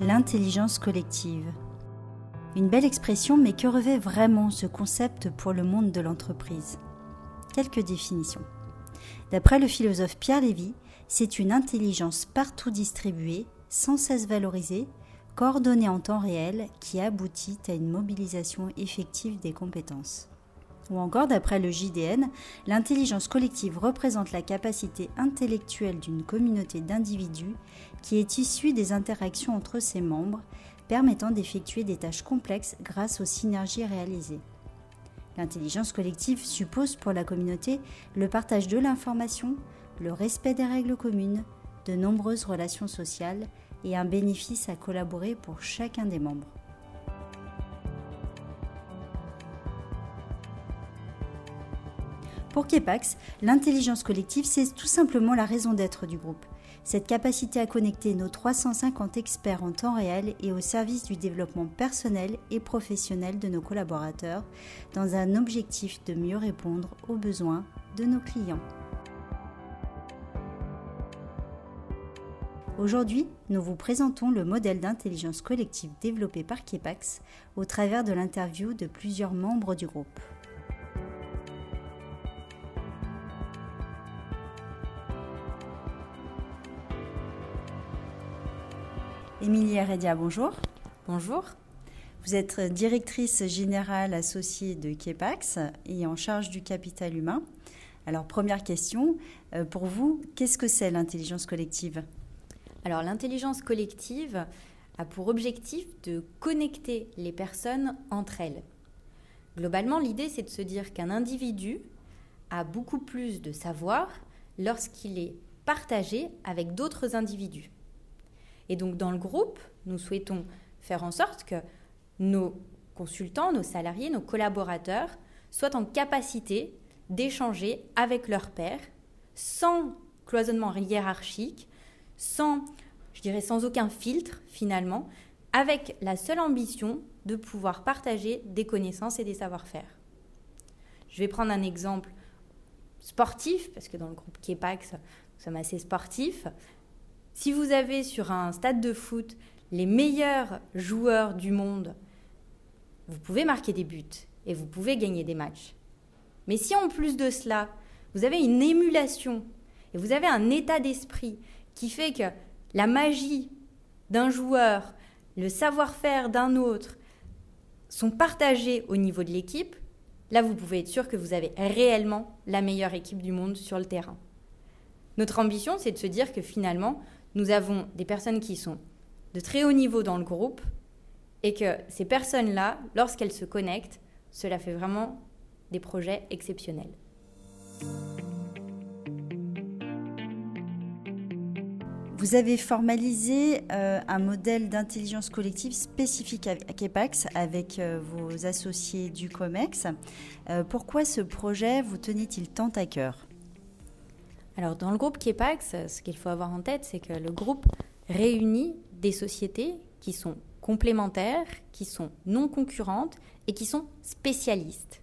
l'intelligence collective. Une belle expression, mais que revêt vraiment ce concept pour le monde de l'entreprise? Quelques définitions. D'après le philosophe Pierre Lévy, c'est une intelligence partout distribuée, sans cesse valorisée, coordonnée en temps réel, qui aboutit à une mobilisation effective des compétences. Ou encore, d'après le JDN, l'intelligence collective représente la capacité intellectuelle d'une communauté d'individus qui est issue des interactions entre ses membres, permettant d'effectuer des tâches complexes grâce aux synergies réalisées. L'intelligence collective suppose pour la communauté le partage de l'information, le respect des règles communes, de nombreuses relations sociales et un bénéfice à collaborer pour chacun des membres. Pour Kepax, l'intelligence collective, c'est tout simplement la raison d'être du groupe. Cette capacité à connecter nos 350 experts en temps réel et au service du développement personnel et professionnel de nos collaborateurs dans un objectif de mieux répondre aux besoins de nos clients. Aujourd'hui, nous vous présentons le modèle d'intelligence collective développé par Kepax au travers de l'interview de plusieurs membres du groupe. Émilie Heredia, bonjour. Bonjour. Vous êtes directrice générale associée de Kepax et en charge du capital humain. Alors, première question, euh, pour vous, qu'est-ce que c'est l'intelligence collective? Alors, l'intelligence collective a pour objectif de connecter les personnes entre elles. Globalement, l'idée, c'est de se dire qu'un individu a beaucoup plus de savoir lorsqu'il est partagé avec d'autres individus. Et donc dans le groupe, nous souhaitons faire en sorte que nos consultants, nos salariés, nos collaborateurs soient en capacité d'échanger avec leurs pairs sans cloisonnement hiérarchique, sans, je dirais, sans aucun filtre finalement, avec la seule ambition de pouvoir partager des connaissances et des savoir-faire. Je vais prendre un exemple sportif, parce que dans le groupe Kepax, nous sommes assez sportifs. Si vous avez sur un stade de foot les meilleurs joueurs du monde, vous pouvez marquer des buts et vous pouvez gagner des matchs. Mais si en plus de cela, vous avez une émulation et vous avez un état d'esprit qui fait que la magie d'un joueur, le savoir-faire d'un autre sont partagés au niveau de l'équipe, là vous pouvez être sûr que vous avez réellement la meilleure équipe du monde sur le terrain. Notre ambition, c'est de se dire que finalement, nous avons des personnes qui sont de très haut niveau dans le groupe et que ces personnes-là, lorsqu'elles se connectent, cela fait vraiment des projets exceptionnels. Vous avez formalisé euh, un modèle d'intelligence collective spécifique à Kepax avec euh, vos associés du COMEX. Euh, pourquoi ce projet vous tenait-il tant à cœur? Alors dans le groupe Kepax, ce qu'il faut avoir en tête, c'est que le groupe réunit des sociétés qui sont complémentaires, qui sont non concurrentes et qui sont spécialistes.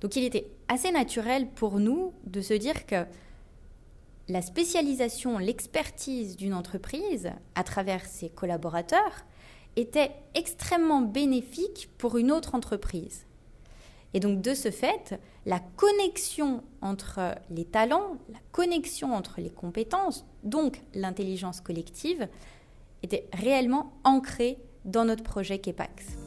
Donc il était assez naturel pour nous de se dire que la spécialisation, l'expertise d'une entreprise à travers ses collaborateurs était extrêmement bénéfique pour une autre entreprise. Et donc de ce fait, la connexion entre les talents, la connexion entre les compétences, donc l'intelligence collective, était réellement ancrée dans notre projet KEPAX.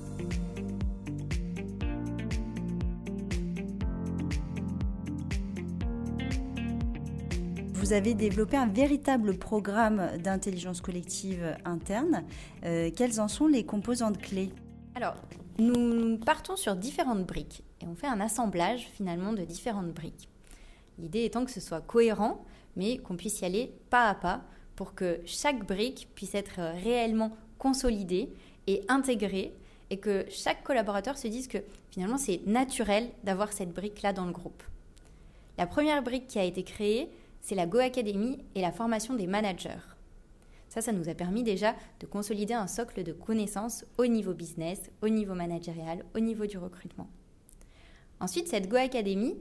Vous avez développé un véritable programme d'intelligence collective interne. Euh, quelles en sont les composantes clés? Alors, nous partons sur différentes briques et on fait un assemblage finalement de différentes briques. L'idée étant que ce soit cohérent, mais qu'on puisse y aller pas à pas pour que chaque brique puisse être réellement consolidée et intégrée et que chaque collaborateur se dise que finalement c'est naturel d'avoir cette brique-là dans le groupe. La première brique qui a été créée, c'est la Go Academy et la formation des managers. Ça, ça nous a permis déjà de consolider un socle de connaissances au niveau business, au niveau managérial, au niveau du recrutement. Ensuite, cette Go Academy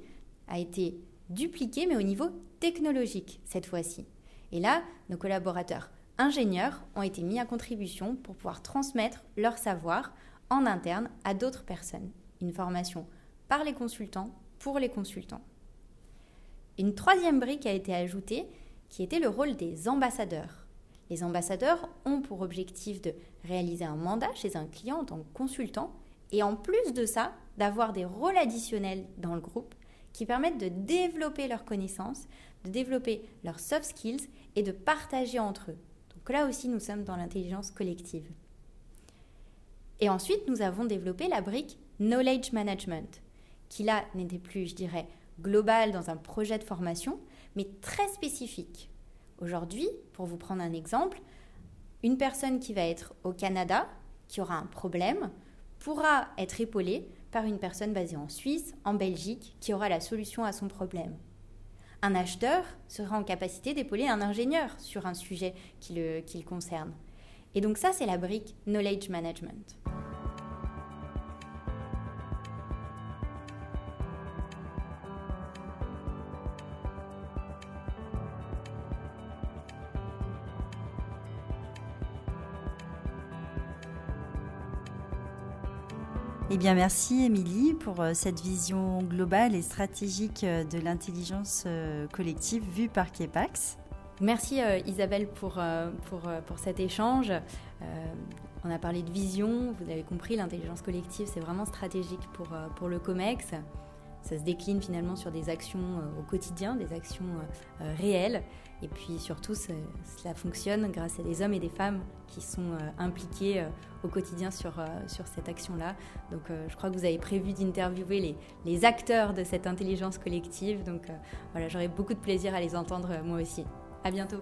a été dupliquée, mais au niveau technologique cette fois-ci. Et là, nos collaborateurs ingénieurs ont été mis à contribution pour pouvoir transmettre leur savoir en interne à d'autres personnes. Une formation par les consultants pour les consultants. Une troisième brique a été ajoutée qui était le rôle des ambassadeurs. Les ambassadeurs ont pour objectif de réaliser un mandat chez un client en tant que consultant et en plus de ça, d'avoir des rôles additionnels dans le groupe qui permettent de développer leurs connaissances, de développer leurs soft skills et de partager entre eux. Donc là aussi, nous sommes dans l'intelligence collective. Et ensuite, nous avons développé la brique Knowledge Management, qui là n'était plus, je dirais, global dans un projet de formation, mais très spécifique. Aujourd'hui, pour vous prendre un exemple, une personne qui va être au Canada, qui aura un problème, pourra être épaulée par une personne basée en Suisse, en Belgique, qui aura la solution à son problème. Un acheteur sera en capacité d'épauler un ingénieur sur un sujet qui le, qui le concerne. Et donc ça, c'est la brique Knowledge Management. Eh bien, merci Émilie pour euh, cette vision globale et stratégique euh, de l'intelligence euh, collective vue par Kepax. Merci Isabelle pour, pour, pour, cet échange. on a parlé de vision, vous avez compris, l'intelligence collective, c'est vraiment stratégique pour, pour le COMEX. Ça se décline finalement sur des actions au quotidien, des actions réelles. Et puis surtout, cela fonctionne grâce à des hommes et des femmes qui sont euh, impliqués euh, au quotidien sur, euh, sur cette action-là. Donc je crois que vous avez prévu d'interviewer les, les, acteurs de cette intelligence collective. Donc voilà, j'aurai beaucoup de plaisir à les entendre moi aussi. À bientôt.